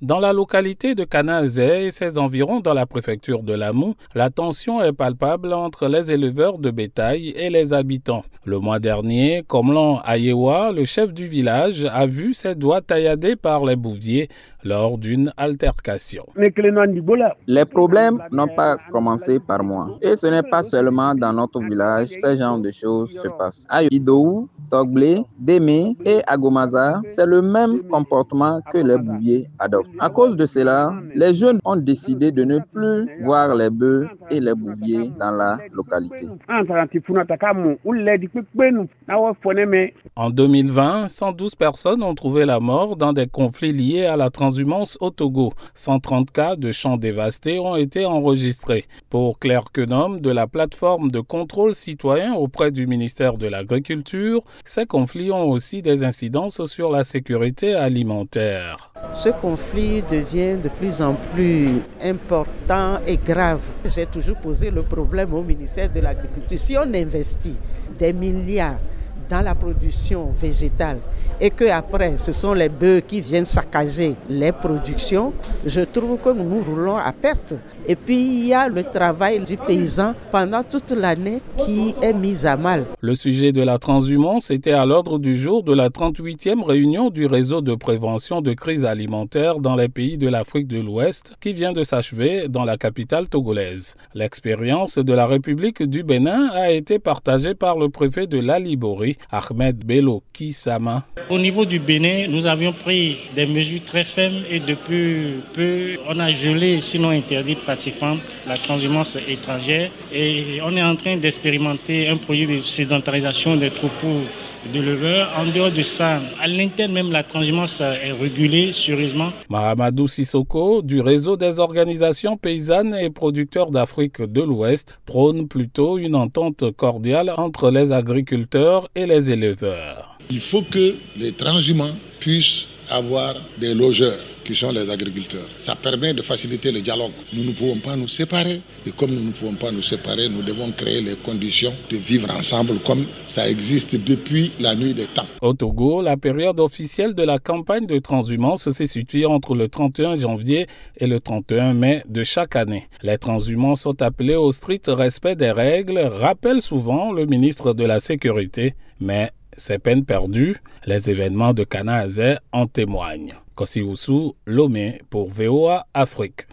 Dans la localité de Kanazé et ses environs dans la préfecture de Lamou, la tension est palpable entre les éleveurs de bétail et les habitants. Le mois dernier, Komlan Ayewa, le chef du village, a vu ses doigts tailladés par les bouviers lors d'une altercation. Les problèmes n'ont pas commencé par moi. Et ce n'est pas seulement dans notre village, ce genre de choses se passent. À Idou, Togblé, Démé et Agomaza, c'est le même comportement que les bouviers adoptent. À cause de cela, les jeunes ont décidé de ne plus voir les bœufs et les bouviers dans la localité. En 2020, 112 personnes ont trouvé la mort dans des conflits liés à la transhumance au Togo. 130 cas de champs dévastés ont été enregistrés. Pour Claire Quenom de la plateforme de contrôle citoyen auprès du ministère de l'Agriculture, ces conflits ont aussi des incidences sur la sécurité alimentaire. Ce conflit devient de plus en plus important et grave. J'ai toujours posé le problème au ministère de l'Agriculture. Si on investit des milliards dans la production végétale et que après ce sont les bœufs qui viennent saccager les productions, je trouve que nous nous roulons à perte. Et puis il y a le travail du paysan pendant toute l'année qui est mis à mal. Le sujet de la transhumance était à l'ordre du jour de la 38e réunion du réseau de prévention de crise alimentaire dans les pays de l'Afrique de l'Ouest qui vient de s'achever dans la capitale togolaise. L'expérience de la République du Bénin a été partagée par le préfet de la Liborie, Ahmed Bello Kisama. Au niveau du Bénin, nous avions pris des mesures très fermes et depuis peu, on a gelé, sinon interdit pratiquement la transhumance étrangère. Et on est en train d'expérimenter un projet de sédentarisation des troupeaux de leveurs. En dehors de ça, à l'interne même, la transhumance est régulée sérieusement. Mahamadou Sissoko, du réseau des organisations paysannes et producteurs d'Afrique de l'Ouest, prône plutôt une entente cordiale entre les agriculteurs et les éleveurs. Il faut que les transhumants puissent avoir des logeurs qui sont les agriculteurs. Ça permet de faciliter le dialogue. Nous ne pouvons pas nous séparer. Et comme nous ne pouvons pas nous séparer, nous devons créer les conditions de vivre ensemble comme ça existe depuis la nuit des temps. Au Togo, la période officielle de la campagne de transhumance se situe entre le 31 janvier et le 31 mai de chaque année. Les transhumants sont appelés au strict respect des règles, rappelle souvent le ministre de la Sécurité, mais c'est peine perdue, les événements de Cana en témoignent. Kosiusu Lomé pour VOA Afrique.